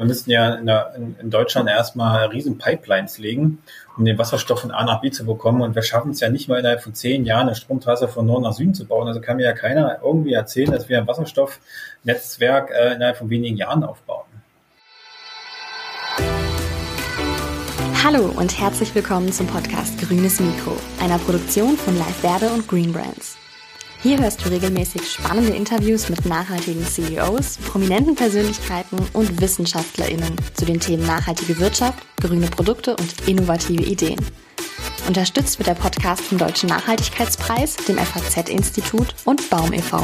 Wir müssen ja in, der, in, Deutschland erstmal riesen Pipelines legen, um den Wasserstoff von A nach B zu bekommen. Und wir schaffen es ja nicht mal innerhalb von zehn Jahren eine Stromtrasse von Norden nach Süden zu bauen. Also kann mir ja keiner irgendwie erzählen, dass wir ein Wasserstoffnetzwerk äh, innerhalb von wenigen Jahren aufbauen. Hallo und herzlich willkommen zum Podcast Grünes Mikro, einer Produktion von Live Verde und Green Brands. Hier hörst du regelmäßig spannende Interviews mit nachhaltigen CEOs, prominenten Persönlichkeiten und WissenschaftlerInnen zu den Themen nachhaltige Wirtschaft, grüne Produkte und innovative Ideen. Unterstützt wird der Podcast vom Deutschen Nachhaltigkeitspreis, dem FAZ-Institut und Baum e.V.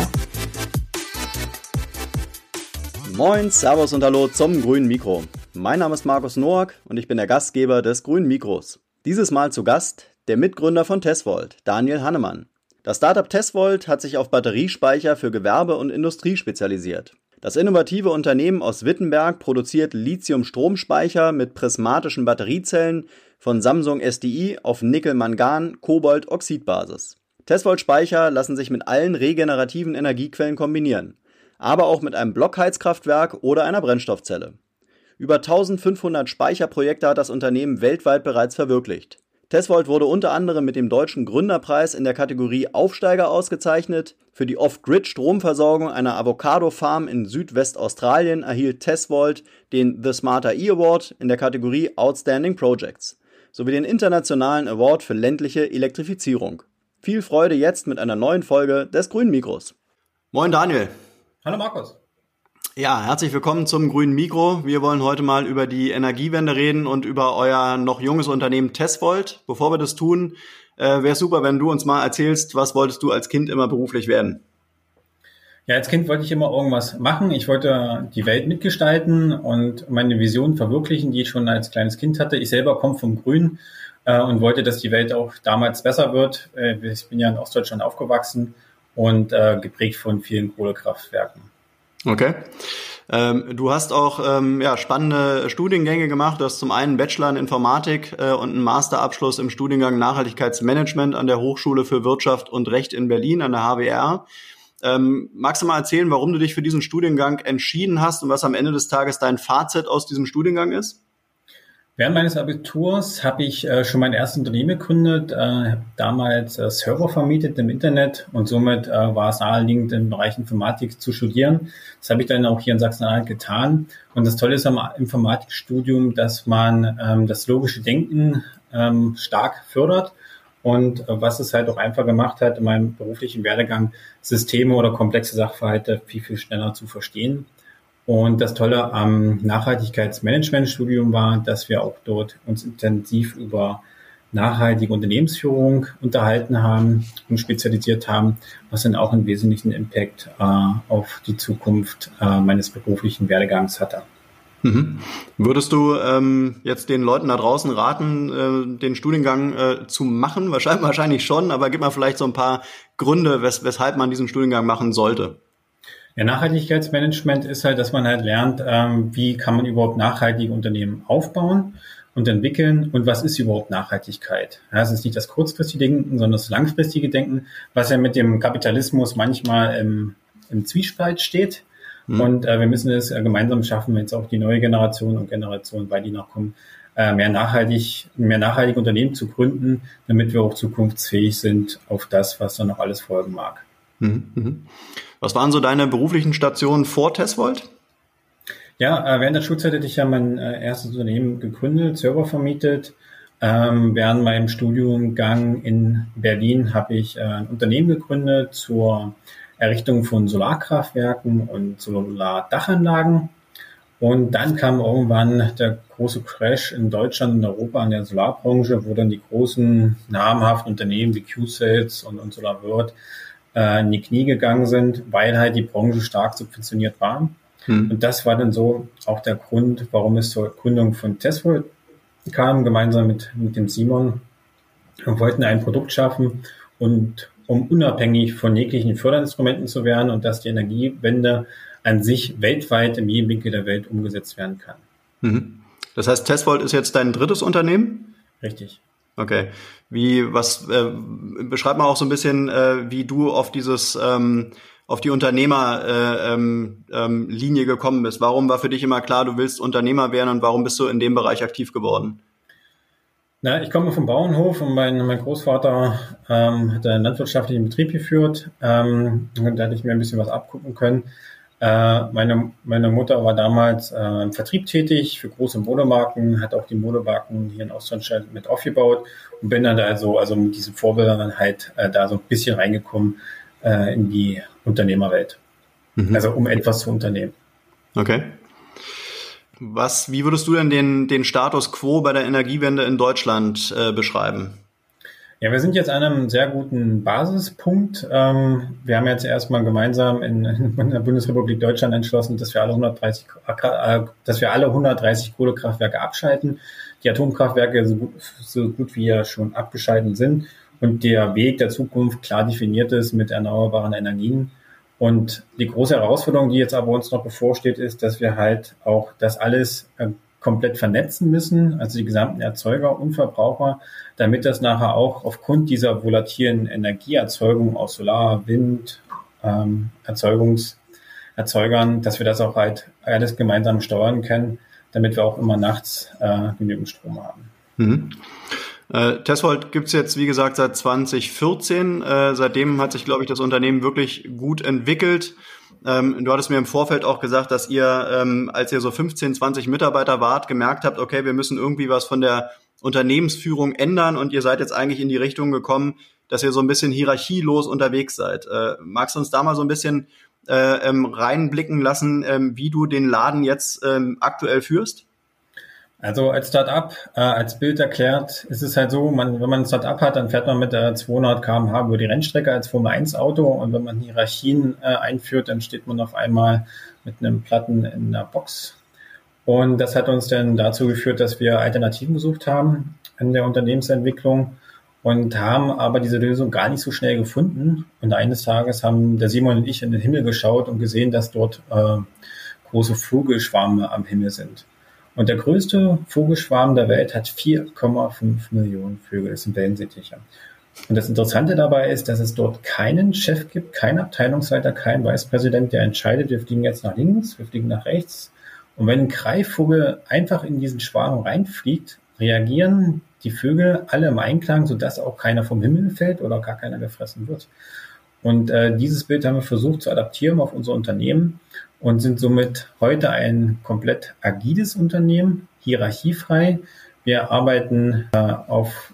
Moin, Servus und Hallo zum Grünen Mikro. Mein Name ist Markus Noack und ich bin der Gastgeber des Grünen Mikros. Dieses Mal zu Gast der Mitgründer von Tesvolt, Daniel Hannemann. Das Startup Tesvolt hat sich auf Batteriespeicher für Gewerbe und Industrie spezialisiert. Das innovative Unternehmen aus Wittenberg produziert Lithium-Stromspeicher mit prismatischen Batteriezellen von Samsung SDI auf Nickel-Mangan-Kobalt-Oxidbasis. Tesvolt-Speicher lassen sich mit allen regenerativen Energiequellen kombinieren, aber auch mit einem Blockheizkraftwerk oder einer Brennstoffzelle. Über 1500 Speicherprojekte hat das Unternehmen weltweit bereits verwirklicht. Tesvolt wurde unter anderem mit dem Deutschen Gründerpreis in der Kategorie Aufsteiger ausgezeichnet. Für die Off-Grid-Stromversorgung einer Avocado-Farm in Südwestaustralien erhielt Tesvolt den The Smarter E Award in der Kategorie Outstanding Projects sowie den internationalen Award für ländliche Elektrifizierung. Viel Freude jetzt mit einer neuen Folge des Grünen Mikros. Moin Daniel. Hallo Markus. Ja, herzlich willkommen zum grünen Mikro. Wir wollen heute mal über die Energiewende reden und über euer noch junges Unternehmen Tesvolt. Bevor wir das tun, äh, wäre super, wenn du uns mal erzählst, was wolltest du als Kind immer beruflich werden? Ja, als Kind wollte ich immer irgendwas machen. Ich wollte die Welt mitgestalten und meine Vision verwirklichen, die ich schon als kleines Kind hatte. Ich selber komme vom Grün äh, und wollte, dass die Welt auch damals besser wird. Äh, ich bin ja in Ostdeutschland aufgewachsen und äh, geprägt von vielen Kohlekraftwerken. Okay. Ähm, du hast auch ähm, ja, spannende Studiengänge gemacht. Du hast zum einen Bachelor in Informatik äh, und einen Masterabschluss im Studiengang Nachhaltigkeitsmanagement an der Hochschule für Wirtschaft und Recht in Berlin an der HWR. Ähm, magst du mal erzählen, warum du dich für diesen Studiengang entschieden hast und was am Ende des Tages dein Fazit aus diesem Studiengang ist? Während meines Abiturs habe ich äh, schon mein erstes Unternehmen gegründet, äh, habe damals äh, Server vermietet im Internet und somit äh, war es naheliegend, im Bereich Informatik zu studieren. Das habe ich dann auch hier in Sachsen-Anhalt getan. Und das Tolle ist am Informatikstudium, dass man ähm, das logische Denken ähm, stark fördert und äh, was es halt auch einfach gemacht hat, in meinem beruflichen Werdegang Systeme oder komplexe Sachverhalte viel, viel schneller zu verstehen. Und das Tolle am Nachhaltigkeitsmanagementstudium war, dass wir auch dort uns intensiv über nachhaltige Unternehmensführung unterhalten haben und spezialisiert haben, was dann auch einen wesentlichen Impact äh, auf die Zukunft äh, meines beruflichen Werdegangs hatte. Mhm. Würdest du ähm, jetzt den Leuten da draußen raten, äh, den Studiengang äh, zu machen? Wahrscheinlich, wahrscheinlich schon, aber gib mal vielleicht so ein paar Gründe, wes weshalb man diesen Studiengang machen sollte. Ja, Nachhaltigkeitsmanagement ist halt, dass man halt lernt, ähm, wie kann man überhaupt nachhaltige Unternehmen aufbauen und entwickeln und was ist überhaupt Nachhaltigkeit. Ja, es ist nicht das kurzfristige Denken, sondern das langfristige Denken, was ja mit dem Kapitalismus manchmal im, im Zwiespalt steht. Mhm. Und äh, wir müssen es äh, gemeinsam schaffen, wenn jetzt auch die neue Generation und Generation, weil die noch kommen, äh, mehr nachhaltig, mehr nachhaltige Unternehmen zu gründen, damit wir auch zukunftsfähig sind auf das, was dann noch alles folgen mag. Mhm. mhm. Was waren so deine beruflichen Stationen vor Tesvolt? Ja, äh, während der Schulzeit hätte ich ja mein äh, erstes Unternehmen gegründet, Server vermietet. Ähm, während meinem Studiumgang in Berlin habe ich äh, ein Unternehmen gegründet zur Errichtung von Solarkraftwerken und Solardachanlagen. Und dann kam irgendwann der große Crash in Deutschland und Europa an der Solarbranche, wo dann die großen namhaften Unternehmen wie Q-Sales und, und SolarWorld äh, in die Knie gegangen sind, weil halt die Branche stark subventioniert war. Hm. Und das war dann so auch der Grund, warum es zur Gründung von Tesla kam, gemeinsam mit, mit dem Simon. Wir wollten ein Produkt schaffen und um unabhängig von jeglichen Förderinstrumenten zu werden und dass die Energiewende an sich weltweit in jedem Winkel der Welt umgesetzt werden kann. Mhm. Das heißt, Tesvolt ist jetzt dein drittes Unternehmen? Richtig. Okay. Wie, was, äh, beschreib mal auch so ein bisschen, äh, wie du auf dieses, ähm, auf die Unternehmerlinie äh, ähm, ähm, gekommen bist? Warum war für dich immer klar, du willst Unternehmer werden und warum bist du in dem Bereich aktiv geworden? Na, ich komme vom Bauernhof und mein, mein Großvater ähm, hat einen landwirtschaftlichen Betrieb geführt. Ähm, da hatte ich mir ein bisschen was abgucken können. Äh, meine, meine Mutter war damals äh, im Vertrieb tätig für große Modemarken, hat auch die Modemarken hier in Ostdeutschland mit aufgebaut und bin dann da so, also mit diesen Vorbildern dann halt äh, da so ein bisschen reingekommen äh, in die Unternehmerwelt. Mhm. Also um etwas zu unternehmen. Okay. Was, wie würdest du denn den, den Status quo bei der Energiewende in Deutschland äh, beschreiben? Ja, wir sind jetzt an einem sehr guten Basispunkt. Ähm, wir haben jetzt erstmal gemeinsam in, in, der Bundesrepublik Deutschland entschlossen, dass wir alle 130, äh, dass wir alle 130 Kohlekraftwerke abschalten. Die Atomkraftwerke so gut, so gut wie ja schon abgeschalten sind und der Weg der Zukunft klar definiert ist mit erneuerbaren Energien. Und die große Herausforderung, die jetzt aber uns noch bevorsteht, ist, dass wir halt auch das alles äh, komplett vernetzen müssen, also die gesamten Erzeuger und Verbraucher, damit das nachher auch aufgrund dieser volatilen Energieerzeugung aus Solar, Wind, ähm, Erzeugungs, Erzeugern, dass wir das auch halt alles gemeinsam steuern können, damit wir auch immer nachts äh, genügend Strom haben. Mhm. Äh, Tesvold gibt's jetzt, wie gesagt, seit 2014. Äh, seitdem hat sich, glaube ich, das Unternehmen wirklich gut entwickelt. Ähm, du hattest mir im Vorfeld auch gesagt, dass ihr, ähm, als ihr so 15, 20 Mitarbeiter wart, gemerkt habt, okay, wir müssen irgendwie was von der Unternehmensführung ändern und ihr seid jetzt eigentlich in die Richtung gekommen, dass ihr so ein bisschen hierarchielos unterwegs seid. Äh, magst du uns da mal so ein bisschen äh, ähm, reinblicken lassen, ähm, wie du den Laden jetzt ähm, aktuell führst? Also als Startup, äh, als Bild erklärt, ist es halt so, man, wenn man ein Startup hat, dann fährt man mit der 200 km/h über die Rennstrecke als Formel 1 Auto und wenn man Hierarchien äh, einführt, dann steht man auf einmal mit einem Platten in der Box. Und das hat uns dann dazu geführt, dass wir Alternativen gesucht haben in der Unternehmensentwicklung und haben aber diese Lösung gar nicht so schnell gefunden. Und eines Tages haben der Simon und ich in den Himmel geschaut und gesehen, dass dort äh, große Vogelschwarme am Himmel sind. Und der größte Vogelschwarm der Welt hat 4,5 Millionen Vögel. Das sind Wellensittiche. Und das Interessante dabei ist, dass es dort keinen Chef gibt, keinen Abteilungsleiter, keinen Vicepräsident, der entscheidet, wir fliegen jetzt nach links, wir fliegen nach rechts. Und wenn ein Greifvogel einfach in diesen Schwarm reinfliegt, reagieren die Vögel alle im Einklang, sodass auch keiner vom Himmel fällt oder gar keiner gefressen wird. Und äh, dieses Bild haben wir versucht zu adaptieren auf unser Unternehmen und sind somit heute ein komplett agiles Unternehmen, hierarchiefrei. Wir arbeiten äh, auf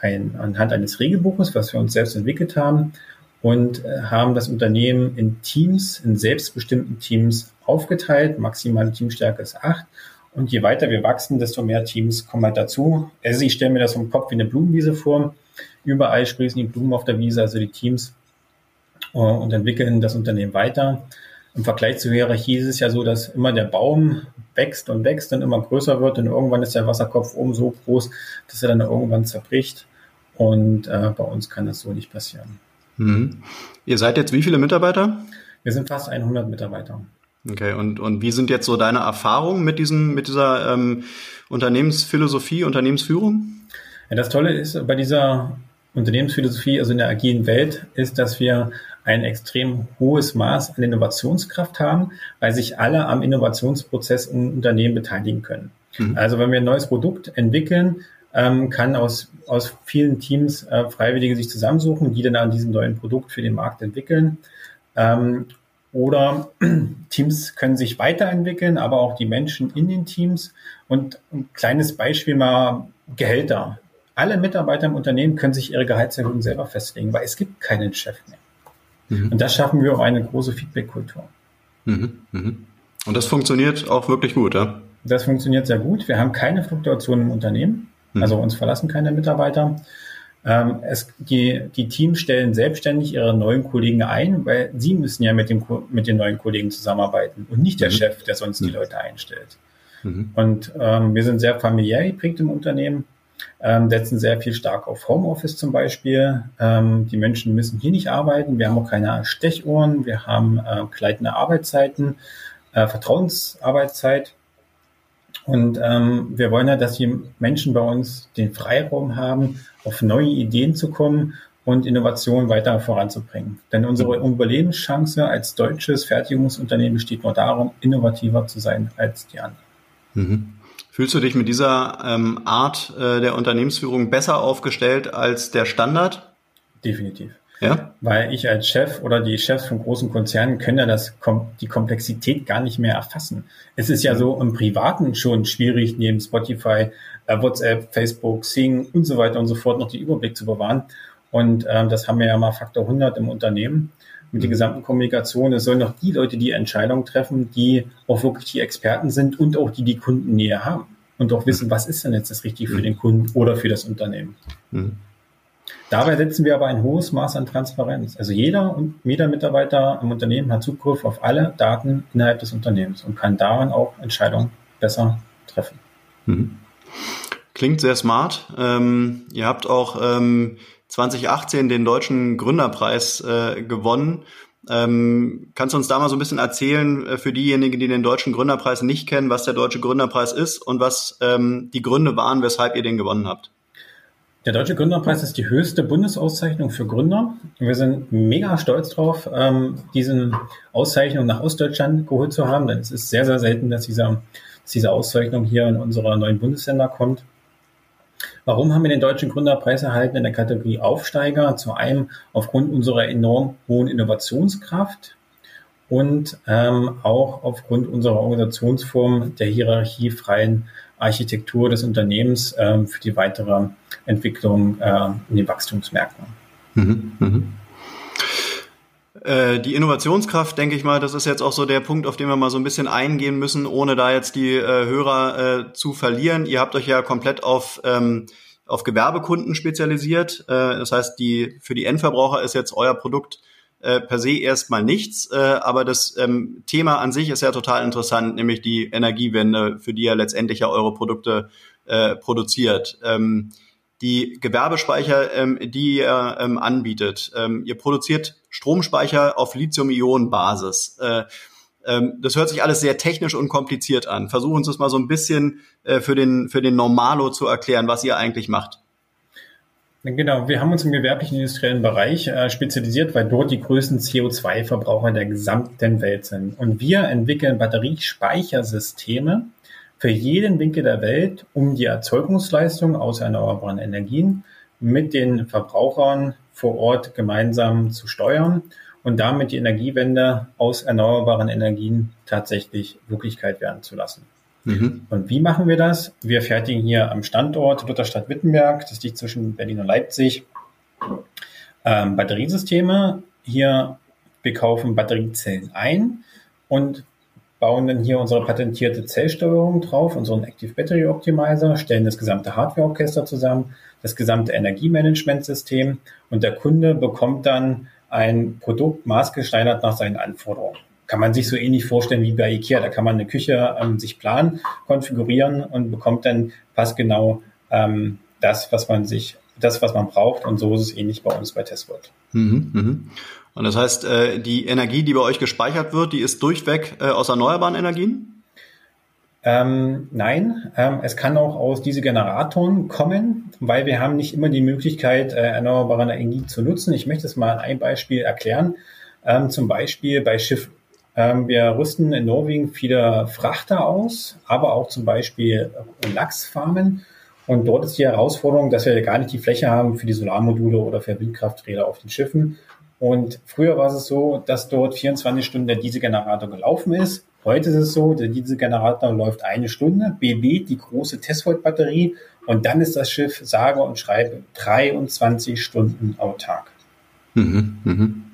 ein, anhand eines Regelbuches, was wir uns selbst entwickelt haben und äh, haben das Unternehmen in Teams, in selbstbestimmten Teams aufgeteilt. Maximale Teamstärke ist acht. Und je weiter wir wachsen, desto mehr Teams kommen halt dazu. Also ich stelle mir das im Kopf wie eine Blumenwiese vor. Überall sprießen die Blumen auf der Wiese, also die Teams, und entwickeln das Unternehmen weiter. Im Vergleich zur Hierarchie ist es ja so, dass immer der Baum wächst und wächst und immer größer wird und irgendwann ist der Wasserkopf oben so groß, dass er dann irgendwann zerbricht. Und äh, bei uns kann das so nicht passieren. Mhm. Ihr seid jetzt wie viele Mitarbeiter? Wir sind fast 100 Mitarbeiter. Okay, und, und wie sind jetzt so deine Erfahrungen mit, diesem, mit dieser ähm, Unternehmensphilosophie, Unternehmensführung? Ja, das Tolle ist bei dieser Unternehmensphilosophie, also in der agilen Welt, ist, dass wir ein extrem hohes Maß an Innovationskraft haben, weil sich alle am Innovationsprozess im Unternehmen beteiligen können. Mhm. Also wenn wir ein neues Produkt entwickeln, ähm, kann aus, aus vielen Teams äh, Freiwillige sich zusammensuchen, die dann an diesem neuen Produkt für den Markt entwickeln. Ähm, oder Teams können sich weiterentwickeln, aber auch die Menschen in den Teams. Und ein kleines Beispiel mal Gehälter. Alle Mitarbeiter im Unternehmen können sich ihre Gehaltserhöhung selber festlegen, weil es gibt keinen Chef mehr. Mhm. Und das schaffen wir auf eine große Feedback-Kultur. Mhm. Mhm. Und das funktioniert auch wirklich gut, ja? Das funktioniert sehr gut. Wir haben keine Fluktuation im Unternehmen. Mhm. Also uns verlassen keine Mitarbeiter. Ähm, es, die, die Teams stellen selbstständig ihre neuen Kollegen ein, weil sie müssen ja mit, dem, mit den neuen Kollegen zusammenarbeiten und nicht der mhm. Chef, der sonst die mhm. Leute einstellt. Und ähm, wir sind sehr familiär geprägt im Unternehmen ähm, setzen sehr viel stark auf Homeoffice zum Beispiel. Ähm, die Menschen müssen hier nicht arbeiten. Wir haben auch keine Stechuhren. Wir haben äh, gleitende Arbeitszeiten, äh, Vertrauensarbeitszeit. Und ähm, wir wollen ja, dass die Menschen bei uns den Freiraum haben, auf neue Ideen zu kommen und Innovation weiter voranzubringen. Denn unsere mhm. Überlebenschance als deutsches Fertigungsunternehmen besteht nur darum, innovativer zu sein als die anderen. Mhm. Fühlst du dich mit dieser ähm, Art äh, der Unternehmensführung besser aufgestellt als der Standard? Definitiv. Ja? Weil ich als Chef oder die Chefs von großen Konzernen können ja das, die Komplexität gar nicht mehr erfassen. Es ist ja so im Privaten schon schwierig, neben Spotify, äh, WhatsApp, Facebook, Sing und so weiter und so fort noch den Überblick zu bewahren. Und ähm, das haben wir ja mal Faktor 100 im Unternehmen mit der mhm. gesamten Kommunikation. Es sollen noch die Leute die Entscheidungen treffen, die auch wirklich die Experten sind und auch die die Kundennähe haben und auch wissen, was ist denn jetzt das Richtige für mhm. den Kunden oder für das Unternehmen. Mhm. Dabei setzen wir aber ein hohes Maß an Transparenz. Also jeder und jeder Mitarbeiter im Unternehmen hat Zugriff auf alle Daten innerhalb des Unternehmens und kann daran auch Entscheidungen besser treffen. Mhm. Klingt sehr smart. Ähm, ihr habt auch ähm, 2018 den Deutschen Gründerpreis äh, gewonnen. Ähm, kannst du uns da mal so ein bisschen erzählen, äh, für diejenigen, die den Deutschen Gründerpreis nicht kennen, was der Deutsche Gründerpreis ist und was ähm, die Gründe waren, weshalb ihr den gewonnen habt? Der Deutsche Gründerpreis ist die höchste Bundesauszeichnung für Gründer. Wir sind mega stolz drauf, ähm, diesen Auszeichnung nach Ostdeutschland geholt zu haben, denn es ist sehr, sehr selten, dass, dieser, dass diese Auszeichnung hier in unsere neuen Bundesländer kommt. Warum haben wir den Deutschen Gründerpreis erhalten in der Kategorie Aufsteiger? Zu einem aufgrund unserer enorm hohen Innovationskraft und ähm, auch aufgrund unserer Organisationsform der hierarchiefreien Architektur des Unternehmens ähm, für die weitere Entwicklung äh, in den Wachstumsmärkten. Mhm, mh. Äh, die Innovationskraft, denke ich mal, das ist jetzt auch so der Punkt, auf den wir mal so ein bisschen eingehen müssen, ohne da jetzt die äh, Hörer äh, zu verlieren. Ihr habt euch ja komplett auf ähm, auf Gewerbekunden spezialisiert. Äh, das heißt, die für die Endverbraucher ist jetzt euer Produkt äh, per se erstmal nichts, aber das ähm, Thema an sich ist ja total interessant, nämlich die Energiewende, für die ihr letztendlich ja eure Produkte produziert. Die Gewerbespeicher, ähm, die ihr ähm, anbietet. Ähm, ihr produziert Stromspeicher auf Lithium-Ionen-Basis. Äh, ähm, das hört sich alles sehr technisch und kompliziert an. Versuchen uns das mal so ein bisschen äh, für, den, für den Normalo zu erklären, was ihr eigentlich macht. Genau, wir haben uns im gewerblichen industriellen Bereich äh, spezialisiert, weil dort die größten CO2-Verbraucher der gesamten Welt sind. Und wir entwickeln Batteriespeichersysteme, für jeden Winkel der Welt, um die Erzeugungsleistung aus erneuerbaren Energien mit den Verbrauchern vor Ort gemeinsam zu steuern und damit die Energiewende aus erneuerbaren Energien tatsächlich Wirklichkeit werden zu lassen. Mhm. Und wie machen wir das? Wir fertigen hier am Standort Lutherstadt Wittenberg, das liegt zwischen Berlin und Leipzig, ähm, Batteriesysteme. Hier wir kaufen Batteriezellen ein und bauen dann hier unsere patentierte Zellsteuerung drauf, unseren Active Battery Optimizer, stellen das gesamte Hardwareorchester zusammen, das gesamte Energiemanagementsystem und der Kunde bekommt dann ein Produkt maßgeschneidert nach seinen Anforderungen. Kann man sich so ähnlich vorstellen wie bei IKEA. Da kann man eine Küche ähm, sich planen, konfigurieren und bekommt dann passgenau ähm, das, was man sich, das, was man braucht. Und so ist es ähnlich bei uns bei Testworld. Mhm, mhm. Und das heißt, äh, die Energie, die bei euch gespeichert wird, die ist durchweg äh, aus erneuerbaren Energien? Ähm, nein, ähm, es kann auch aus diese Generatoren kommen, weil wir haben nicht immer die Möglichkeit, äh, erneuerbare Energie zu nutzen. Ich möchte es mal einem Beispiel erklären. Ähm, zum Beispiel bei Schiffen. Ähm, wir rüsten in Norwegen viele Frachter aus, aber auch zum Beispiel Lachsfarmen. Und dort ist die Herausforderung, dass wir gar nicht die Fläche haben für die Solarmodule oder für Windkrafträder auf den Schiffen. Und früher war es so, dass dort 24 Stunden der Dieselgenerator gelaufen ist. Heute ist es so, der Dieselgenerator läuft eine Stunde, BB, die große Testvolt-Batterie, und dann ist das Schiff sage und schreibe 23 Stunden autark. Mhm, mhm.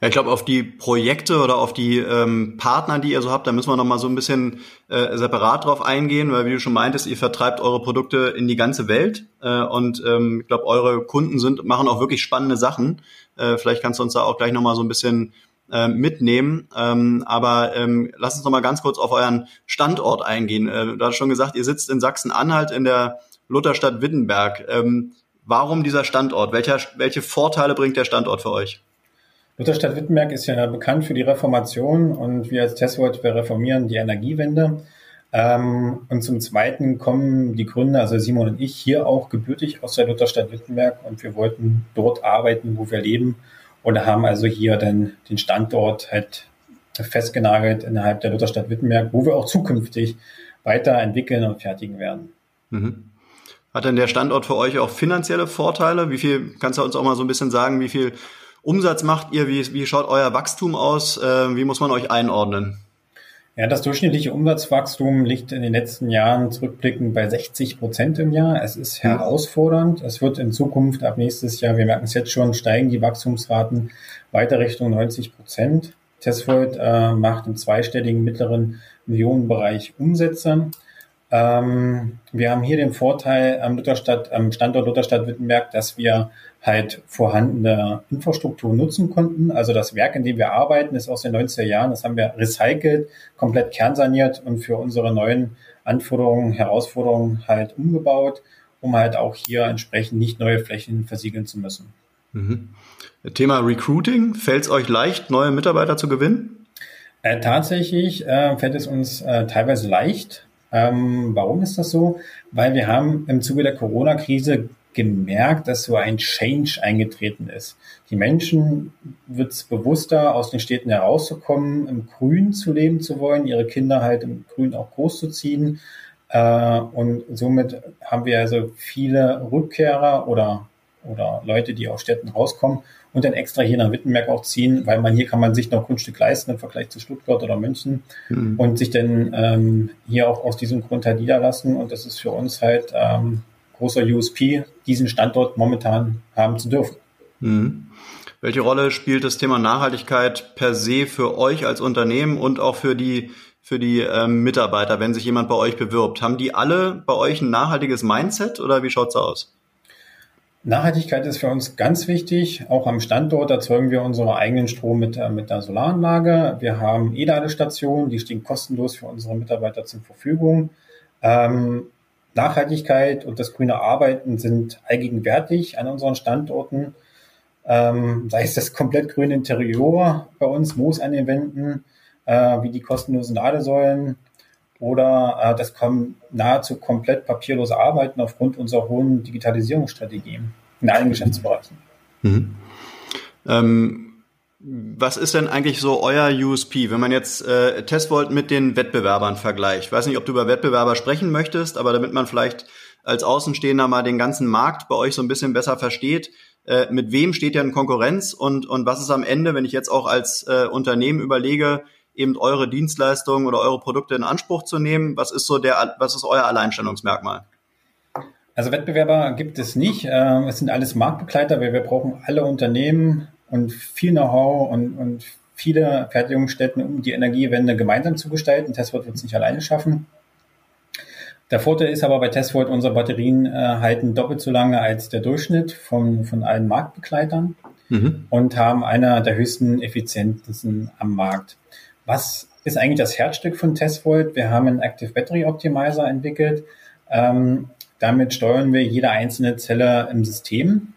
Ja, ich glaube, auf die Projekte oder auf die ähm, Partner, die ihr so habt, da müssen wir noch mal so ein bisschen äh, separat drauf eingehen, weil wie du schon meintest, ihr vertreibt eure Produkte in die ganze Welt äh, und ähm, ich glaube, eure Kunden sind machen auch wirklich spannende Sachen. Äh, vielleicht kannst du uns da auch gleich noch mal so ein bisschen äh, mitnehmen. Ähm, aber ähm, lass uns noch mal ganz kurz auf euren Standort eingehen. Äh, du hast schon gesagt, ihr sitzt in Sachsen-Anhalt in der Lutherstadt Wittenberg. Ähm, warum dieser Standort? Welcher, welche Vorteile bringt der Standort für euch? Lutherstadt Wittenberg ist ja bekannt für die Reformation und wir als Testwort, wir reformieren die Energiewende. Ähm, und zum Zweiten kommen die Gründer, also Simon und ich, hier auch gebürtig aus der Lutherstadt Wittenberg und wir wollten dort arbeiten, wo wir leben und haben also hier dann den Standort halt festgenagelt innerhalb der Lutherstadt Wittenberg, wo wir auch zukünftig weiterentwickeln und fertigen werden. Mhm. Hat denn der Standort für euch auch finanzielle Vorteile? Wie viel, kannst du uns auch mal so ein bisschen sagen, wie viel Umsatz macht ihr? Wie, wie schaut euer Wachstum aus? Äh, wie muss man euch einordnen? Ja, das durchschnittliche Umsatzwachstum liegt in den letzten Jahren zurückblickend bei 60 Prozent im Jahr. Es ist herausfordernd. Es wird in Zukunft ab nächstes Jahr, wir merken es jetzt schon, steigen die Wachstumsraten weiter Richtung 90 Prozent. Tesvold äh, macht im zweistelligen mittleren Millionenbereich Umsätze. Ähm, wir haben hier den Vorteil am, Lutherstadt, am Standort Lutherstadt Wittenberg, dass wir halt vorhandene Infrastruktur nutzen konnten. Also das Werk, in dem wir arbeiten, ist aus den 90er Jahren. Das haben wir recycelt, komplett kernsaniert und für unsere neuen Anforderungen, Herausforderungen halt umgebaut, um halt auch hier entsprechend nicht neue Flächen versiegeln zu müssen. Mhm. Thema Recruiting, fällt es euch leicht, neue Mitarbeiter zu gewinnen? Äh, tatsächlich äh, fällt es uns äh, teilweise leicht. Ähm, warum ist das so? Weil wir haben im Zuge der Corona-Krise gemerkt, dass so ein Change eingetreten ist. Die Menschen wird es bewusster, aus den Städten herauszukommen, im Grün zu leben zu wollen, ihre Kinder halt im Grün auch großzuziehen. Äh, und somit haben wir also viele Rückkehrer oder, oder Leute, die aus Städten rauskommen und dann extra hier nach Wittenberg auch ziehen, weil man hier kann man sich noch Grundstück leisten im Vergleich zu Stuttgart oder München mhm. und sich dann ähm, hier auch aus diesem Grund halt niederlassen. Und das ist für uns halt ähm, großer USP, diesen Standort momentan haben zu dürfen. Mhm. Welche Rolle spielt das Thema Nachhaltigkeit per se für euch als Unternehmen und auch für die für die ähm, Mitarbeiter, wenn sich jemand bei euch bewirbt? Haben die alle bei euch ein nachhaltiges Mindset oder wie schaut's aus? Nachhaltigkeit ist für uns ganz wichtig. Auch am Standort erzeugen wir unseren eigenen Strom mit, äh, mit der Solaranlage. Wir haben E-Ladestationen, die stehen kostenlos für unsere Mitarbeiter zur Verfügung. Ähm, Nachhaltigkeit und das grüne Arbeiten sind allgegenwärtig an unseren Standorten. Ähm, sei es das komplett grüne Interieur bei uns, Moos an den Wänden, äh, wie die kostenlosen Ladesäulen oder äh, das kommen nahezu komplett papierlose Arbeiten aufgrund unserer hohen Digitalisierungsstrategie in allen Geschäftsbereichen. Mhm. Ähm, was ist denn eigentlich so euer USP, wenn man jetzt äh, Testvolt mit den Wettbewerbern vergleicht? Ich weiß nicht, ob du über Wettbewerber sprechen möchtest, aber damit man vielleicht als Außenstehender mal den ganzen Markt bei euch so ein bisschen besser versteht, äh, mit wem steht ihr in Konkurrenz und, und was ist am Ende, wenn ich jetzt auch als äh, Unternehmen überlege, eben eure Dienstleistungen oder eure Produkte in Anspruch zu nehmen, was ist so der, was ist euer Alleinstellungsmerkmal? Also Wettbewerber gibt es nicht. Ähm, es sind alles Marktbegleiter, weil wir brauchen alle Unternehmen und viel Know-how und, und viele Fertigungsstätten, um die Energiewende gemeinsam zu gestalten. Testvolt wird es nicht alleine schaffen. Der Vorteil ist aber bei Testvolt, unsere Batterien äh, halten doppelt so lange als der Durchschnitt von, von allen Marktbegleitern mhm. und haben einer der höchsten Effizienzen am Markt. Was ist eigentlich das Herzstück von Testvolt? Wir haben einen Active Battery Optimizer entwickelt. Ähm, damit steuern wir jede einzelne Zelle im System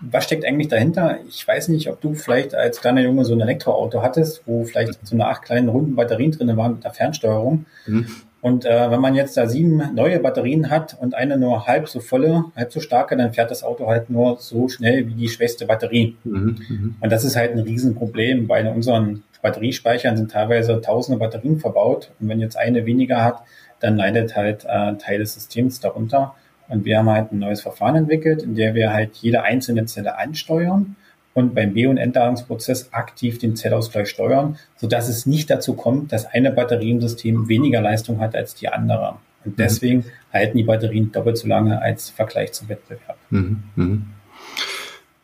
was steckt eigentlich dahinter? Ich weiß nicht, ob du vielleicht als kleiner Junge so ein Elektroauto hattest, wo vielleicht so eine acht kleinen runden Batterien drin waren mit der Fernsteuerung. Mhm. Und äh, wenn man jetzt da sieben neue Batterien hat und eine nur halb so volle, halb so starke, dann fährt das Auto halt nur so schnell wie die schwächste Batterie. Mhm. mhm. Und das ist halt ein Riesenproblem, in unseren Batteriespeichern sind teilweise tausende Batterien verbaut. Und wenn jetzt eine weniger hat, dann leidet halt äh, Teil des Systems darunter. Und wir haben halt ein neues Verfahren entwickelt, in der wir halt jede einzelne Zelle ansteuern und beim B- und Entladungsprozess aktiv den Zellausgleich steuern, sodass es nicht dazu kommt, dass eine Batterie im System weniger Leistung hat als die andere. Und mhm. deswegen mhm. halten die Batterien doppelt so lange als Vergleich zum Wettbewerb. Mhm. Mhm.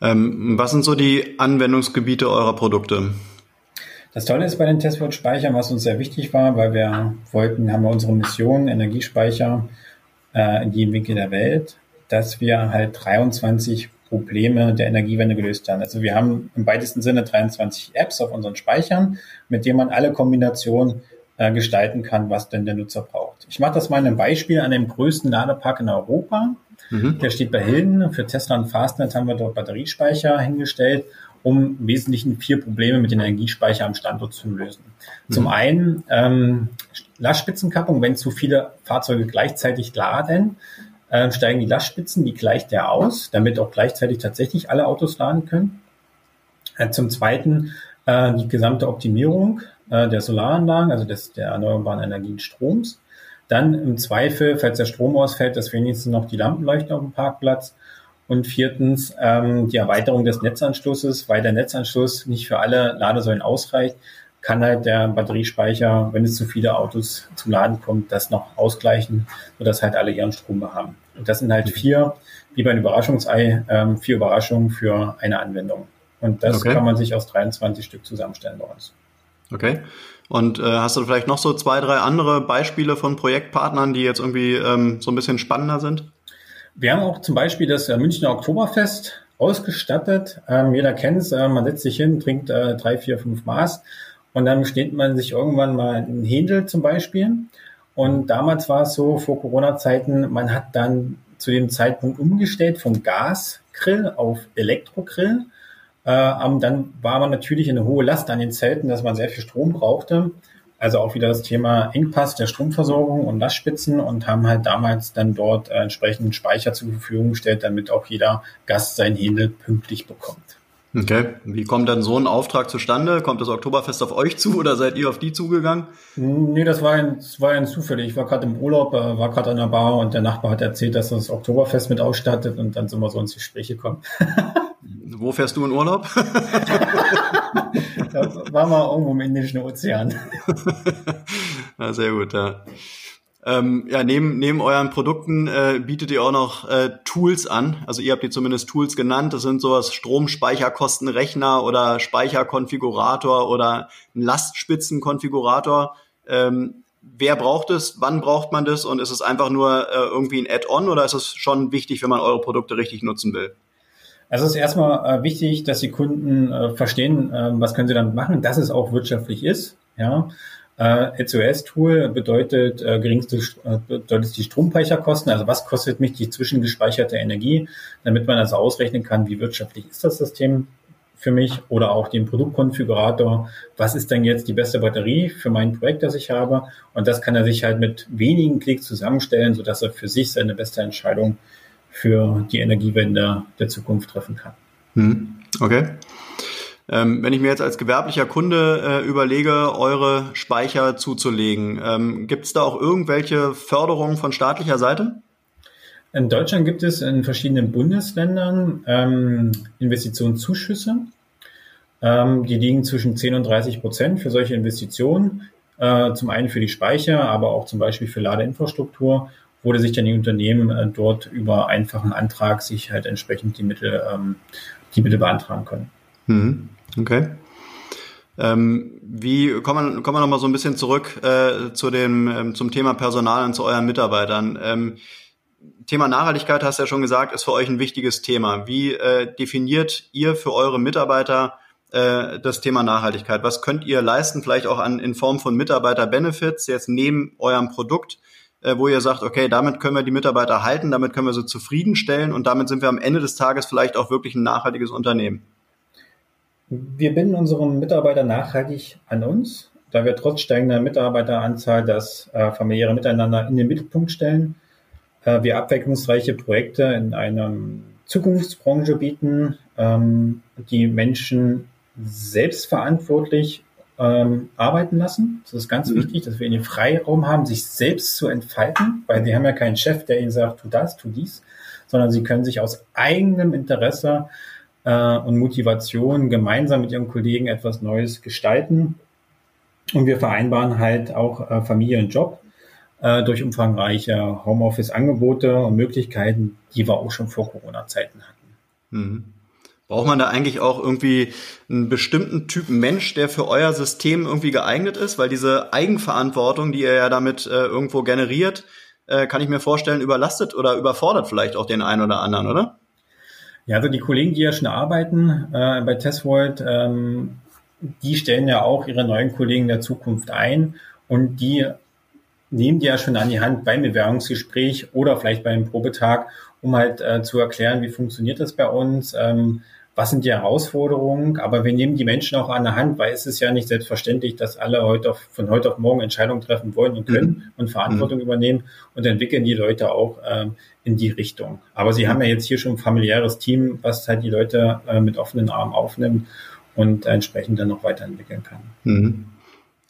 Ähm, was sind so die Anwendungsgebiete eurer Produkte? Das Tolle ist bei den Testwort-Speichern, was uns sehr wichtig war, weil wir wollten, haben wir unsere Mission, Energiespeicher äh, in jedem Winkel der Welt, dass wir halt 23 Probleme der Energiewende gelöst haben. Also wir haben im weitesten Sinne 23 Apps auf unseren Speichern, mit denen man alle Kombinationen äh, gestalten kann, was denn der Nutzer braucht. Ich mache das mal in einem Beispiel an dem größten Ladepark in Europa. Mhm. Der steht bei Hilden. Für Tesla und Fastnet haben wir dort Batteriespeicher hingestellt um im Wesentlichen vier Probleme mit dem Energiespeicher am Standort zu lösen. Mhm. Zum einen ähm, Lastspitzenkappung, wenn zu viele Fahrzeuge gleichzeitig laden, äh, steigen die Lastspitzen, die gleicht der aus, damit auch gleichzeitig tatsächlich alle Autos laden können. Äh, zum Zweiten äh, die gesamte Optimierung äh, der Solaranlagen, also des, der erneuerbaren Energien Stroms. Dann im Zweifel, falls der Strom ausfällt, dass wenigstens noch die Lampen leuchten auf dem Parkplatz. Und viertens ähm, die Erweiterung des Netzanschlusses, weil der Netzanschluss nicht für alle Ladesäulen ausreicht, kann halt der Batteriespeicher, wenn es zu viele Autos zum Laden kommt, das noch ausgleichen, sodass halt alle ihren Strom haben. Und das sind halt vier, wie bei einem Überraschungsei, ähm, vier Überraschungen für eine Anwendung. Und das okay. kann man sich aus 23 Stück zusammenstellen bei uns. Okay. Und äh, hast du vielleicht noch so zwei, drei andere Beispiele von Projektpartnern, die jetzt irgendwie ähm, so ein bisschen spannender sind? Wir haben auch zum Beispiel das äh, Münchner Oktoberfest ausgestattet. Ähm, jeder kennt es, äh, man setzt sich hin, trinkt äh, drei, vier, fünf Maß und dann steht man sich irgendwann mal einen Händel zum Beispiel. Und damals war es so, vor Corona-Zeiten, man hat dann zu dem Zeitpunkt umgestellt vom Gasgrill auf Elektrogrill. Äh, dann war man natürlich eine hohe Last an den Zelten, dass man sehr viel Strom brauchte. Also auch wieder das Thema Engpass der Stromversorgung und Lastspitzen und haben halt damals dann dort äh, entsprechend Speicher zur Verfügung gestellt, damit auch jeder Gast sein Händel pünktlich bekommt. Okay. Wie kommt dann so ein Auftrag zustande? Kommt das Oktoberfest auf euch zu oder seid ihr auf die zugegangen? Nee, das war ein, das war ein Zufall. Ich war gerade im Urlaub, äh, war gerade an der Bar und der Nachbar hat erzählt, dass das Oktoberfest mit ausstattet und dann sind wir so ins Gespräch gekommen. Wo fährst du in Urlaub? da waren wir irgendwo im Indischen Ozean. ja, sehr gut, ja. Ähm, ja, neben, neben euren Produkten äh, bietet ihr auch noch äh, Tools an. Also ihr habt die zumindest Tools genannt. Das sind sowas Stromspeicherkostenrechner oder Speicherkonfigurator oder ein Lastspitzenkonfigurator. Ähm, wer braucht es? Wann braucht man das? Und ist es einfach nur äh, irgendwie ein Add-on oder ist es schon wichtig, wenn man eure Produkte richtig nutzen will? Also es ist erstmal äh, wichtig, dass die Kunden äh, verstehen, äh, was können sie damit machen, dass es auch wirtschaftlich ist. Ja, äh, SOS-Tool bedeutet äh, geringste äh, bedeutet die Stromspeicherkosten. Also was kostet mich die zwischengespeicherte Energie, damit man also ausrechnen kann, wie wirtschaftlich ist das System für mich oder auch den Produktkonfigurator. Was ist denn jetzt die beste Batterie für mein Projekt, das ich habe? Und das kann er sich halt mit wenigen Klicks zusammenstellen, sodass er für sich seine beste Entscheidung für die Energiewende der Zukunft treffen kann. Hm, okay. Ähm, wenn ich mir jetzt als gewerblicher Kunde äh, überlege, eure Speicher zuzulegen, ähm, gibt es da auch irgendwelche Förderungen von staatlicher Seite? In Deutschland gibt es in verschiedenen Bundesländern ähm, Investitionszuschüsse. Ähm, die liegen zwischen 10 und 30 Prozent für solche Investitionen. Äh, zum einen für die Speicher, aber auch zum Beispiel für Ladeinfrastruktur wurde sich dann die Unternehmen äh, dort über einfachen Antrag sich halt entsprechend die Mittel, ähm, die Mittel beantragen können. Mhm. Okay. Ähm, wie kommen wir, kommen wir nochmal so ein bisschen zurück äh, zu dem, ähm, zum Thema Personal und zu euren Mitarbeitern. Ähm, Thema Nachhaltigkeit hast du ja schon gesagt, ist für euch ein wichtiges Thema. Wie äh, definiert ihr für eure Mitarbeiter äh, das Thema Nachhaltigkeit? Was könnt ihr leisten, vielleicht auch an, in Form von Mitarbeiter-Benefits, jetzt neben eurem Produkt, äh, wo ihr sagt, okay, damit können wir die Mitarbeiter halten, damit können wir sie zufriedenstellen und damit sind wir am Ende des Tages vielleicht auch wirklich ein nachhaltiges Unternehmen? Wir binden unsere Mitarbeiter nachhaltig an uns, da wir trotz steigender Mitarbeiteranzahl das äh, familiäre Miteinander in den Mittelpunkt stellen. Äh, wir abwechslungsreiche Projekte in einer Zukunftsbranche bieten, ähm, die Menschen selbstverantwortlich ähm, arbeiten lassen. Das ist ganz mhm. wichtig, dass wir ihnen den Freiraum haben, sich selbst zu entfalten, weil sie haben ja keinen Chef, der ihnen sagt, tu das, tu dies, sondern sie können sich aus eigenem Interesse äh, und Motivation gemeinsam mit ihren Kollegen etwas Neues gestalten. Und wir vereinbaren halt auch äh, Familie und Job äh, durch umfangreiche Homeoffice-Angebote und Möglichkeiten, die wir auch schon vor Corona-Zeiten hatten. Mhm. Braucht man da eigentlich auch irgendwie einen bestimmten Typen Mensch, der für euer System irgendwie geeignet ist? Weil diese Eigenverantwortung, die ihr ja damit äh, irgendwo generiert, äh, kann ich mir vorstellen, überlastet oder überfordert vielleicht auch den einen oder anderen, oder? Ja, also die Kollegen, die ja schon arbeiten äh, bei Testvolt, ähm, die stellen ja auch ihre neuen Kollegen der Zukunft ein und die nehmen die ja schon an die Hand beim Bewerbungsgespräch oder vielleicht beim Probetag, um halt äh, zu erklären, wie funktioniert das bei uns, ähm, was sind die Herausforderungen, aber wir nehmen die Menschen auch an der Hand, weil es ist ja nicht selbstverständlich, dass alle heute auf, von heute auf morgen Entscheidungen treffen wollen und können mhm. und Verantwortung mhm. übernehmen und entwickeln die Leute auch ähm, in die Richtung. Aber sie haben ja jetzt hier schon ein familiäres Team, was halt die Leute äh, mit offenen Armen aufnimmt und entsprechend dann noch weiterentwickeln kann. Mhm.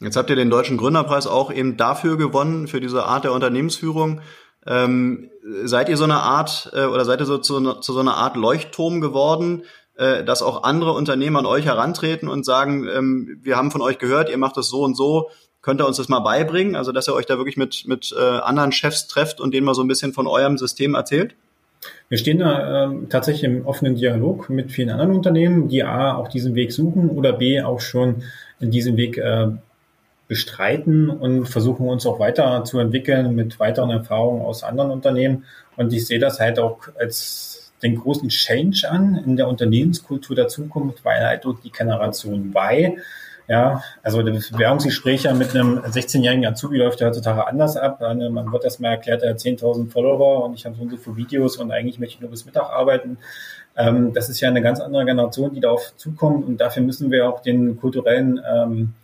Jetzt habt ihr den Deutschen Gründerpreis auch eben dafür gewonnen, für diese Art der Unternehmensführung. Ähm, seid ihr so eine Art äh, oder seid ihr so zu, zu so einer Art Leuchtturm geworden, äh, dass auch andere Unternehmer an euch herantreten und sagen, ähm, wir haben von euch gehört, ihr macht das so und so, könnt ihr uns das mal beibringen? Also, dass ihr euch da wirklich mit, mit äh, anderen Chefs trefft und denen mal so ein bisschen von eurem System erzählt? Wir stehen da äh, tatsächlich im offenen Dialog mit vielen anderen Unternehmen, die A, auch diesen Weg suchen oder B, auch schon in diesem Weg äh, bestreiten und versuchen uns auch weiter zu entwickeln mit weiteren Erfahrungen aus anderen Unternehmen. Und ich sehe das halt auch als den großen Change an in der Unternehmenskultur der Zukunft, weil halt die Generation Y, ja, also das Bewerbungsgespräch ja mit einem 16-jährigen Azubi läuft ja heutzutage anders ab. Man wird erstmal erklärt, er hat 10.000 Follower und ich habe so und so viele Videos und eigentlich möchte ich nur bis Mittag arbeiten. Ähm, das ist ja eine ganz andere Generation, die darauf zukommt und dafür müssen wir auch den kulturellen ähm,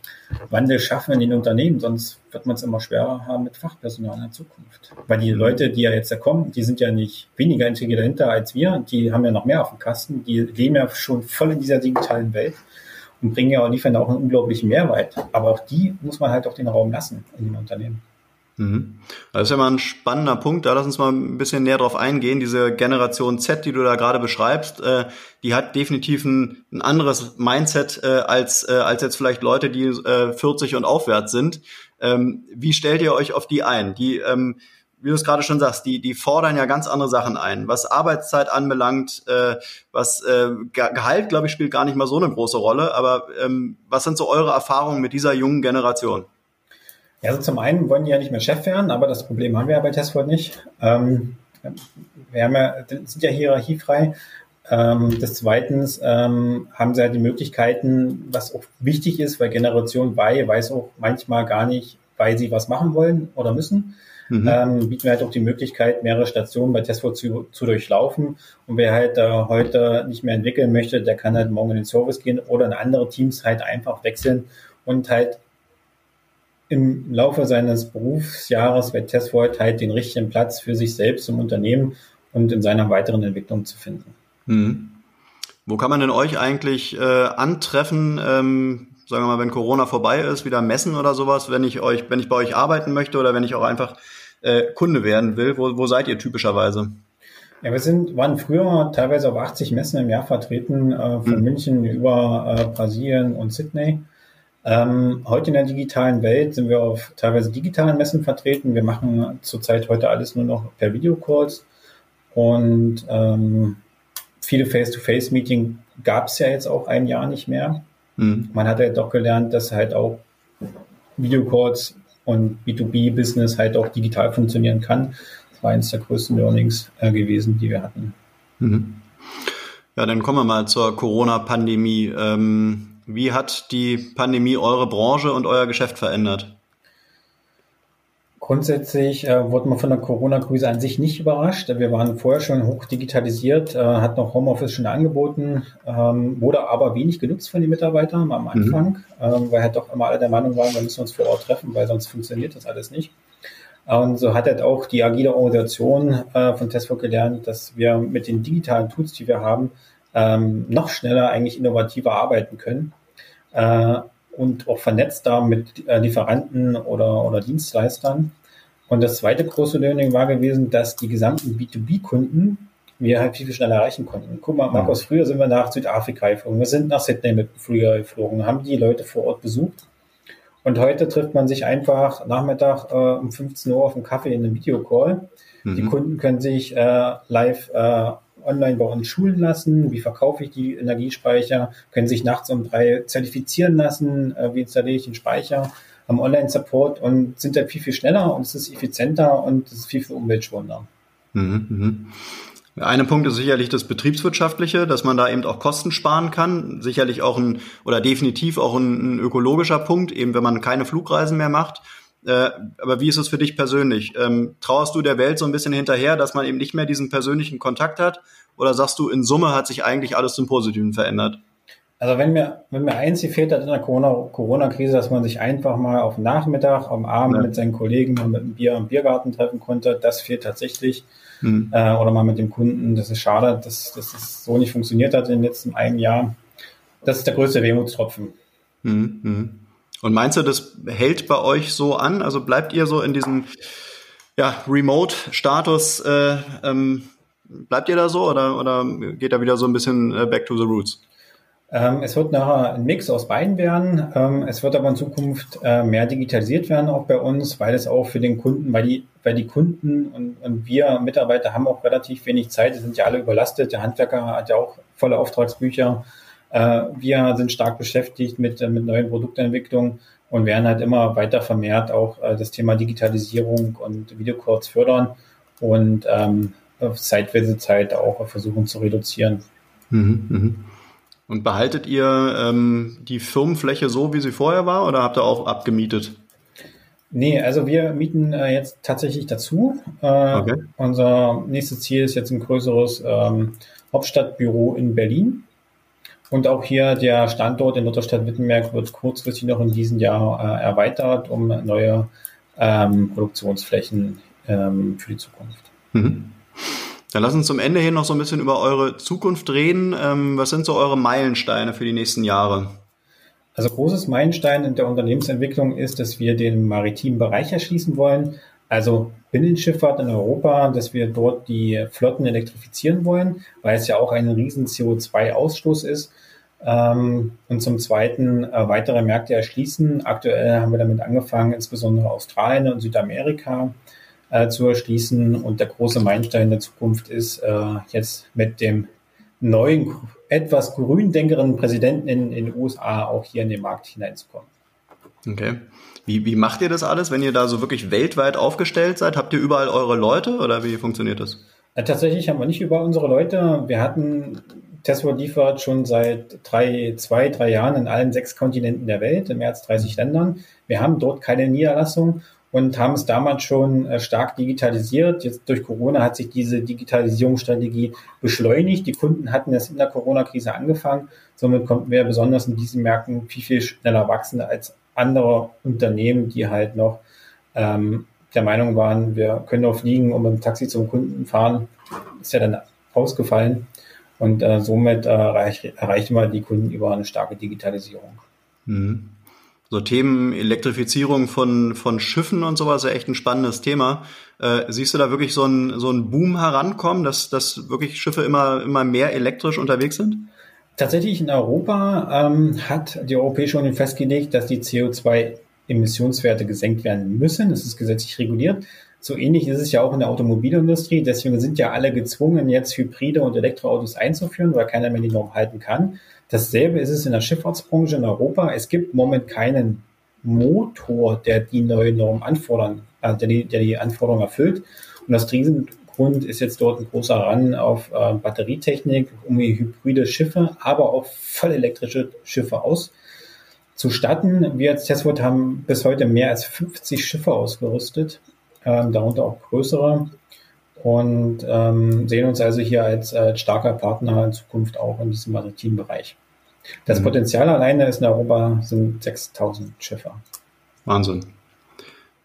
Wandel schaffen in den Unternehmen, sonst wird man es immer schwerer haben mit Fachpersonal in der Zukunft. Weil die Leute, die ja jetzt da kommen, die sind ja nicht weniger integriert dahinter als wir, die haben ja noch mehr auf dem Kasten, die leben ja schon voll in dieser digitalen Welt und bringen ja auch, liefern auch einen unglaublichen Mehrwert. Aber auch die muss man halt auch den Raum lassen in den Unternehmen. Mhm. Das ist ja mal ein spannender Punkt. Da lass uns mal ein bisschen näher drauf eingehen. Diese Generation Z, die du da gerade beschreibst, äh, die hat definitiv ein, anderes Mindset äh, als, äh, als jetzt vielleicht Leute, die äh, 40 und aufwärts sind. Ähm, wie stellt ihr euch auf die ein? Die, ähm, wie du es gerade schon sagst, die, die fordern ja ganz andere Sachen ein. Was Arbeitszeit anbelangt, was Gehalt, glaube ich, spielt gar nicht mal so eine große Rolle. Aber ähm, was sind so eure Erfahrungen mit dieser jungen Generation? Ja, also zum einen wollen die ja nicht mehr Chef werden, aber das Problem haben wir ja bei Testford nicht. Ähm, wir haben ja, sind ja hierarchiefrei. Ähm, des Zweitens ähm, haben sie halt die Möglichkeiten, was auch wichtig ist, weil Generation Y weiß auch manchmal gar nicht, weil sie was machen wollen oder müssen. Mhm. Ähm, bieten wir halt auch die Möglichkeit, mehrere Stationen bei Testford zu, zu durchlaufen. Und wer halt äh, heute nicht mehr entwickeln möchte, der kann halt morgen in den Service gehen oder in andere Teams halt einfach wechseln und halt im Laufe seines Berufsjahres bei Testvoid halt den richtigen Platz für sich selbst im Unternehmen und in seiner weiteren Entwicklung zu finden. Hm. Wo kann man denn euch eigentlich äh, antreffen, ähm, sagen wir mal, wenn Corona vorbei ist, wieder messen oder sowas, wenn ich euch, wenn ich bei euch arbeiten möchte oder wenn ich auch einfach äh, Kunde werden will? Wo, wo seid ihr typischerweise? Ja, wir sind, waren früher teilweise auf 80 Messen im Jahr vertreten, äh, von hm. München über äh, Brasilien und Sydney. Ähm, heute in der digitalen Welt sind wir auf teilweise digitalen Messen vertreten. Wir machen zurzeit heute alles nur noch per Videocalls und ähm, viele Face-to-Face-Meeting gab es ja jetzt auch ein Jahr nicht mehr. Mhm. Man hat ja doch gelernt, dass halt auch Videocalls und B2B-Business halt auch digital funktionieren kann. Das war eines der größten Learnings äh, gewesen, die wir hatten. Mhm. Ja, dann kommen wir mal zur Corona-Pandemie. Ähm wie hat die Pandemie eure Branche und euer Geschäft verändert? Grundsätzlich äh, wurde man von der Corona-Krise an sich nicht überrascht. Wir waren vorher schon hoch digitalisiert, äh, hatten auch Homeoffice schon angeboten, ähm, wurde aber wenig genutzt von den Mitarbeitern am Anfang, mhm. ähm, weil halt doch immer alle der Meinung waren, wir müssen uns vor Ort treffen, weil sonst funktioniert das alles nicht. Und so hat halt auch die agile Organisation äh, von Testfolk gelernt, dass wir mit den digitalen Tools, die wir haben, ähm, noch schneller eigentlich innovativer arbeiten können äh, und auch vernetzter mit äh, Lieferanten oder, oder Dienstleistern. Und das zweite große Learning war gewesen, dass die gesamten B2B-Kunden wir halt viel, viel schneller erreichen konnten. Guck mal, Markus, früher sind wir nach Südafrika geflogen, wir sind nach Sydney mit dem Flieger geflogen, haben die Leute vor Ort besucht. Und heute trifft man sich einfach Nachmittag äh, um 15 Uhr auf dem Kaffee in einem Videocall. Mhm. Die Kunden können sich äh, live äh, online bei uns schulen lassen, wie verkaufe ich die Energiespeicher, können sich nachts um drei zertifizieren lassen, äh, wie installiere ich den Speicher, haben Online-Support und sind da viel, viel schneller und es ist effizienter und es ist viel, viel umweltschonender. Mhm. Ein Punkt ist sicherlich das Betriebswirtschaftliche, dass man da eben auch Kosten sparen kann. Sicherlich auch ein oder definitiv auch ein, ein ökologischer Punkt, eben wenn man keine Flugreisen mehr macht. Äh, aber wie ist es für dich persönlich? Ähm, trauerst du der Welt so ein bisschen hinterher, dass man eben nicht mehr diesen persönlichen Kontakt hat? Oder sagst du, in Summe hat sich eigentlich alles zum Positiven verändert? Also wenn mir, wenn mir eins gefehlt hat in der Corona-Krise, dass man sich einfach mal auf Nachmittag, am Abend ja. mit seinen Kollegen mal mit einem Bier im Biergarten treffen konnte, das fehlt tatsächlich. Mhm. Äh, oder mal mit dem Kunden. Das ist schade, dass, dass das so nicht funktioniert hat in den letzten einem Jahr. Das ist der größte Wehmutstropfen. Mhm. Und meinst du, das hält bei euch so an? Also bleibt ihr so in diesem ja, Remote-Status? Äh, ähm, bleibt ihr da so oder, oder geht da wieder so ein bisschen äh, back to the roots? Ähm, es wird nachher ein Mix aus beiden werden. Ähm, es wird aber in Zukunft äh, mehr digitalisiert werden auch bei uns, weil es auch für den Kunden, weil die, weil die Kunden und, und wir Mitarbeiter haben auch relativ wenig Zeit. Die sind ja alle überlastet. Der Handwerker hat ja auch volle Auftragsbücher. Äh, wir sind stark beschäftigt mit, äh, mit neuen Produktentwicklungen und werden halt immer weiter vermehrt auch das Thema Digitalisierung und Videocalls fördern und ähm, zeitweise Zeit auch versuchen zu reduzieren. Mhm, mh. Und behaltet ihr ähm, die Firmenfläche so, wie sie vorher war, oder habt ihr auch abgemietet? Nee, also wir mieten äh, jetzt tatsächlich dazu. Äh, okay. Unser nächstes Ziel ist jetzt ein größeres ähm, Hauptstadtbüro in Berlin. Und auch hier der Standort in Lutherstadt-Wittenberg wird kurzfristig noch in diesem Jahr äh, erweitert um neue ähm, Produktionsflächen ähm, für die Zukunft. Mhm. Dann lass uns zum Ende hin noch so ein bisschen über eure Zukunft reden. Ähm, was sind so eure Meilensteine für die nächsten Jahre? Also großes Meilenstein in der Unternehmensentwicklung ist, dass wir den maritimen Bereich erschließen wollen, also Binnenschifffahrt in Europa, dass wir dort die Flotten elektrifizieren wollen, weil es ja auch ein riesen CO2-Ausstoß ist. Ähm, und zum Zweiten äh, weitere Märkte erschließen. Aktuell haben wir damit angefangen, insbesondere Australien und Südamerika äh, zu erschließen. Und der große Meilenstein der Zukunft ist äh, jetzt mit dem neuen, etwas gründenkeren Präsidenten in, in den USA auch hier in den Markt hineinzukommen. Okay. Wie, wie macht ihr das alles, wenn ihr da so wirklich weltweit aufgestellt seid? Habt ihr überall eure Leute oder wie funktioniert das? Ja, äh, tatsächlich haben wir nicht überall unsere Leute. Wir hatten Tesla liefert schon seit drei, zwei, drei Jahren in allen sechs Kontinenten der Welt, in mehr als 30 Ländern. Wir haben dort keine Niederlassung und haben es damals schon äh, stark digitalisiert. Jetzt durch Corona hat sich diese Digitalisierungsstrategie beschleunigt. Die Kunden hatten es in der Corona-Krise angefangen. Somit konnten wir besonders in diesen Märkten viel, viel schneller wachsen als andere Unternehmen, die halt noch ähm, der Meinung waren, wir können nur fliegen und mit dem Taxi zum Kunden fahren. Ist ja dann ausgefallen. Und äh, somit äh, erreich, erreicht man die Kunden über eine starke Digitalisierung. Mhm. So Themen Elektrifizierung von, von Schiffen und sowas ist ja echt ein spannendes Thema. Äh, siehst du da wirklich so einen so Boom herankommen, dass, dass wirklich Schiffe immer, immer mehr elektrisch unterwegs sind? Tatsächlich in Europa ähm, hat die Europäische Union festgelegt, dass die CO2-Emissionswerte gesenkt werden müssen. Das ist gesetzlich reguliert. So ähnlich ist es ja auch in der Automobilindustrie. Deswegen sind ja alle gezwungen, jetzt Hybride und Elektroautos einzuführen, weil keiner mehr die Norm halten kann. Dasselbe ist es in der Schifffahrtsbranche in Europa. Es gibt im Moment keinen Motor, der die neue Norm anfordern, also der die, der die Anforderungen erfüllt. Und das Riesengrund ist jetzt dort ein großer Ran auf äh, Batterietechnik, um hybride Schiffe, aber auch voll elektrische Schiffe auszustatten. Wir als Testwort haben bis heute mehr als 50 Schiffe ausgerüstet, äh, darunter auch größere und ähm, sehen uns also hier als äh, starker Partner in Zukunft auch in diesem maritimen Bereich. Das mhm. Potenzial alleine ist in Europa sind 6000 Schiffe. Wahnsinn.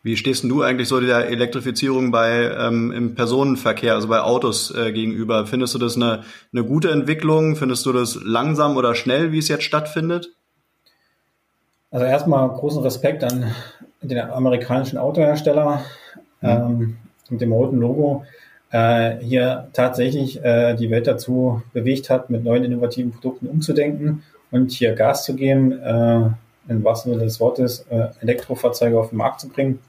Wie stehst du eigentlich so der Elektrifizierung bei ähm, im Personenverkehr, also bei Autos äh, gegenüber? Findest du das eine, eine gute Entwicklung? Findest du das langsam oder schnell, wie es jetzt stattfindet? Also erstmal großen Respekt an den amerikanischen Autohersteller mhm. ähm, mit dem roten Logo äh, hier tatsächlich äh, die Welt dazu bewegt hat, mit neuen innovativen Produkten umzudenken und hier Gas zu geben, äh, im wahrsten Sinne des Wortes, äh, Elektrofahrzeuge auf den Markt zu bringen.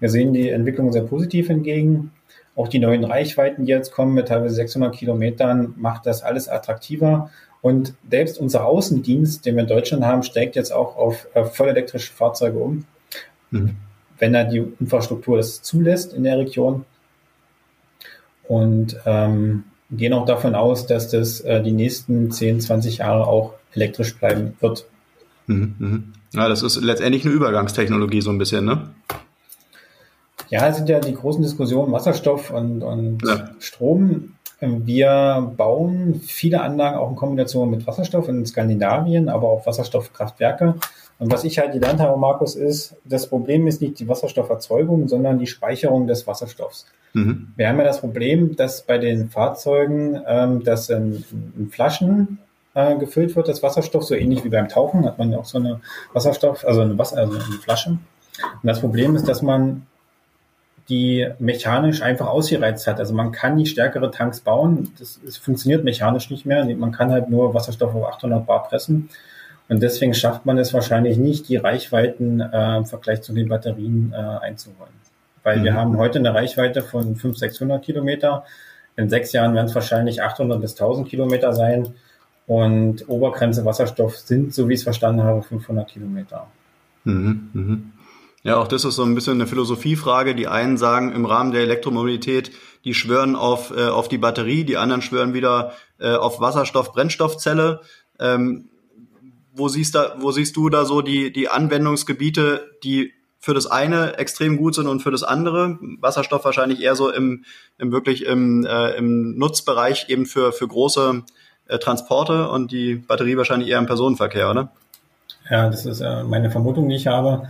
Wir sehen die Entwicklung sehr positiv entgegen. Auch die neuen Reichweiten, die jetzt kommen mit teilweise 600 Kilometern, macht das alles attraktiver. Und selbst unser Außendienst, den wir in Deutschland haben, steigt jetzt auch auf äh, vollelektrische Fahrzeuge um, mhm. wenn er die Infrastruktur das zulässt in der Region und ähm, gehen auch davon aus, dass das äh, die nächsten 10, 20 Jahre auch elektrisch bleiben wird. Mhm, mh. Ja, das ist letztendlich eine Übergangstechnologie so ein bisschen, ne? Ja, es sind ja die großen Diskussionen Wasserstoff und, und ja. Strom. Wir bauen viele Anlagen auch in Kombination mit Wasserstoff in Skandinavien, aber auch Wasserstoffkraftwerke. Und was ich halt gelernt habe, Markus, ist, das Problem ist nicht die Wasserstofferzeugung, sondern die Speicherung des Wasserstoffs. Mhm. Wir haben ja das Problem, dass bei den Fahrzeugen ähm, das in, in Flaschen äh, gefüllt wird, das Wasserstoff, so ähnlich wie beim Tauchen, hat man ja auch so eine Wasserstoff, also eine Wasser, also eine Flasche. Und das Problem ist, dass man die mechanisch einfach ausgereizt hat. Also man kann nicht stärkere Tanks bauen. Das, das funktioniert mechanisch nicht mehr. Man kann halt nur Wasserstoff auf 800 Bar pressen. Und deswegen schafft man es wahrscheinlich nicht, die Reichweiten äh, im Vergleich zu den Batterien äh, einzuholen. Weil mhm. wir haben heute eine Reichweite von 500, 600 Kilometer. In sechs Jahren werden es wahrscheinlich 800 bis 1000 Kilometer sein. Und Obergrenze Wasserstoff sind, so wie ich es verstanden habe, 500 Kilometer. Mhm, mhm. Ja, auch das ist so ein bisschen eine Philosophiefrage. Die einen sagen im Rahmen der Elektromobilität, die schwören auf, äh, auf die Batterie, die anderen schwören wieder äh, auf Wasserstoff-Brennstoffzelle. Ähm, wo siehst, wo siehst du da so die, die Anwendungsgebiete, die für das eine extrem gut sind und für das andere? Wasserstoff wahrscheinlich eher so im, im wirklich im, äh, im Nutzbereich eben für, für große äh, Transporte und die Batterie wahrscheinlich eher im Personenverkehr, oder? Ja, das ist äh, meine Vermutung, die ich habe.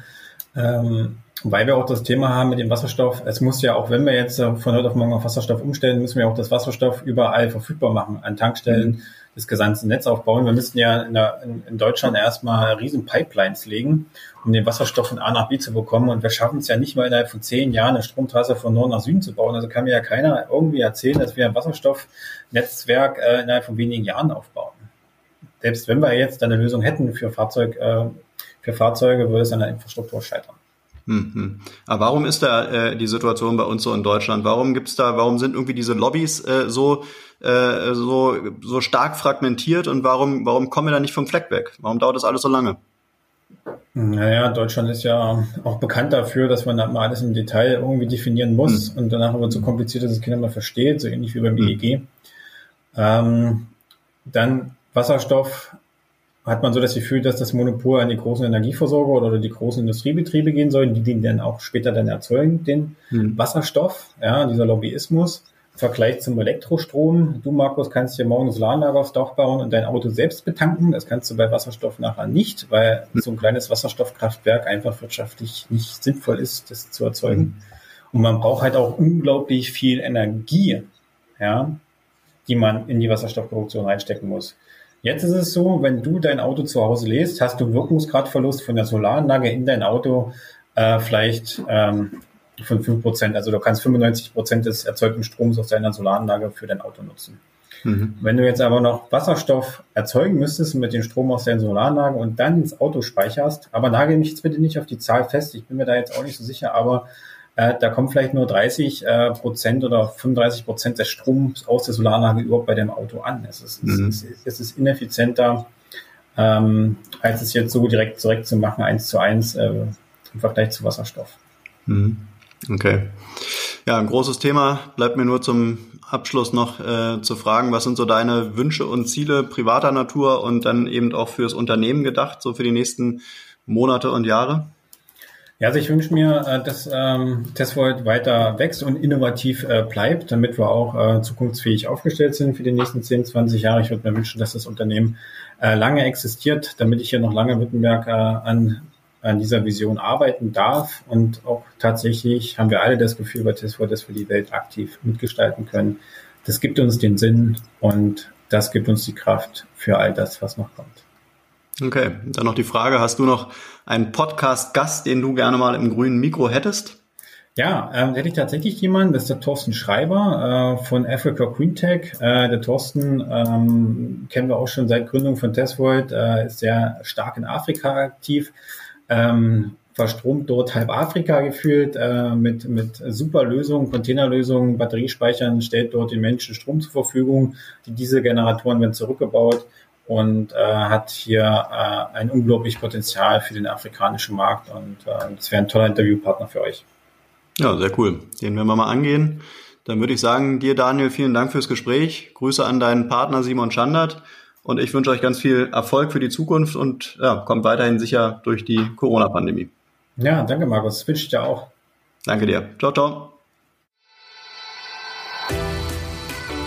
Ähm, weil wir auch das Thema haben mit dem Wasserstoff. Es muss ja auch, wenn wir jetzt äh, von heute auf morgen auf Wasserstoff umstellen, müssen wir auch das Wasserstoff überall verfügbar machen, an Tankstellen, mhm. das gesamte Netz aufbauen. Wir müssten ja in, der, in, Deutschland erstmal riesen Pipelines legen, um den Wasserstoff von A nach B zu bekommen. Und wir schaffen es ja nicht mal innerhalb von zehn Jahren eine Stromtrasse von Norden nach Süden zu bauen. Also kann mir ja keiner irgendwie erzählen, dass wir ein Wasserstoffnetzwerk äh, innerhalb von wenigen Jahren aufbauen. Selbst wenn wir jetzt eine Lösung hätten für Fahrzeug, äh, für Fahrzeuge würde es an der Infrastruktur scheitern. Mhm. Aber warum ist da äh, die Situation bei uns so in Deutschland? Warum gibt's da, warum sind irgendwie diese Lobbys äh, so, äh, so, so stark fragmentiert und warum, warum kommen wir da nicht vom Fleck weg? Warum dauert das alles so lange? Naja, Deutschland ist ja auch bekannt dafür, dass man mal alles im Detail irgendwie definieren muss mhm. und danach wird so kompliziert, dass es keiner mehr versteht, so ähnlich wie beim EEG. Mhm. Ähm, dann Wasserstoff hat man so das Gefühl, dass das Monopol an die großen Energieversorger oder die großen Industriebetriebe gehen soll, die den dann auch später dann erzeugen, den hm. Wasserstoff, ja, dieser Lobbyismus. Im Vergleich zum Elektrostrom. Du, Markus, kannst dir morgen ein Solaranlage aufs Dach bauen und dein Auto selbst betanken. Das kannst du bei Wasserstoff nachher nicht, weil hm. so ein kleines Wasserstoffkraftwerk einfach wirtschaftlich nicht sinnvoll ist, das zu erzeugen. Hm. Und man braucht halt auch unglaublich viel Energie, ja, die man in die Wasserstoffproduktion reinstecken muss. Jetzt ist es so, wenn du dein Auto zu Hause lässt, hast du Wirkungsgradverlust von der Solaranlage in dein Auto äh, vielleicht ähm, von fünf Prozent. Also du kannst 95 Prozent des erzeugten Stroms aus deiner Solaranlage für dein Auto nutzen. Mhm. Wenn du jetzt aber noch Wasserstoff erzeugen müsstest mit dem Strom aus deiner Solaranlage und dann ins Auto speicherst, aber nagel mich jetzt bitte nicht auf die Zahl fest, ich bin mir da jetzt auch nicht so sicher, aber äh, da kommt vielleicht nur 30 äh, Prozent oder 35 Prozent des Stroms aus der Solaranlage überhaupt bei dem Auto an. Es ist, mhm. es ist, es ist ineffizienter, ähm, als es jetzt so direkt direkt zu machen, eins zu eins äh, im Vergleich zu Wasserstoff. Mhm. Okay. Ja, ein großes Thema. Bleibt mir nur zum Abschluss noch äh, zu fragen, was sind so deine Wünsche und Ziele privater Natur und dann eben auch fürs Unternehmen gedacht, so für die nächsten Monate und Jahre? Ja, also ich wünsche mir, äh, dass ähm, Tesvolt weiter wächst und innovativ äh, bleibt, damit wir auch äh, zukunftsfähig aufgestellt sind für die nächsten 10, 20 Jahre. Ich würde mir wünschen, dass das Unternehmen äh, lange existiert, damit ich hier noch lange Wittenberg äh, an, an dieser Vision arbeiten darf. Und auch tatsächlich haben wir alle das Gefühl bei Tesvolt, dass wir die Welt aktiv mitgestalten können. Das gibt uns den Sinn und das gibt uns die Kraft für all das, was noch kommt. Okay, dann noch die Frage, hast du noch einen Podcast-Gast, den du gerne mal im grünen Mikro hättest? Ja, ähm, hätte ich tatsächlich jemanden, das ist der Thorsten Schreiber äh, von Africa Green Tech. Äh, der Thorsten ähm, kennen wir auch schon seit Gründung von Tesvolt, äh, ist sehr stark in Afrika aktiv, ähm, verstromt dort halb Afrika gefühlt äh, mit, mit super Lösungen, Containerlösungen, Batteriespeichern, stellt dort den Menschen Strom zur Verfügung. Die Dieselgeneratoren werden zurückgebaut und äh, hat hier äh, ein unglaublich Potenzial für den afrikanischen Markt und äh, das wäre ein toller Interviewpartner für euch. Ja, sehr cool. Den werden wir mal angehen. Dann würde ich sagen, dir Daniel, vielen Dank fürs Gespräch. Grüße an deinen Partner Simon Schandert und ich wünsche euch ganz viel Erfolg für die Zukunft und ja, kommt weiterhin sicher durch die Corona-Pandemie. Ja, danke Markus. Das wünsche ich dir auch. Danke dir. Ciao, ciao.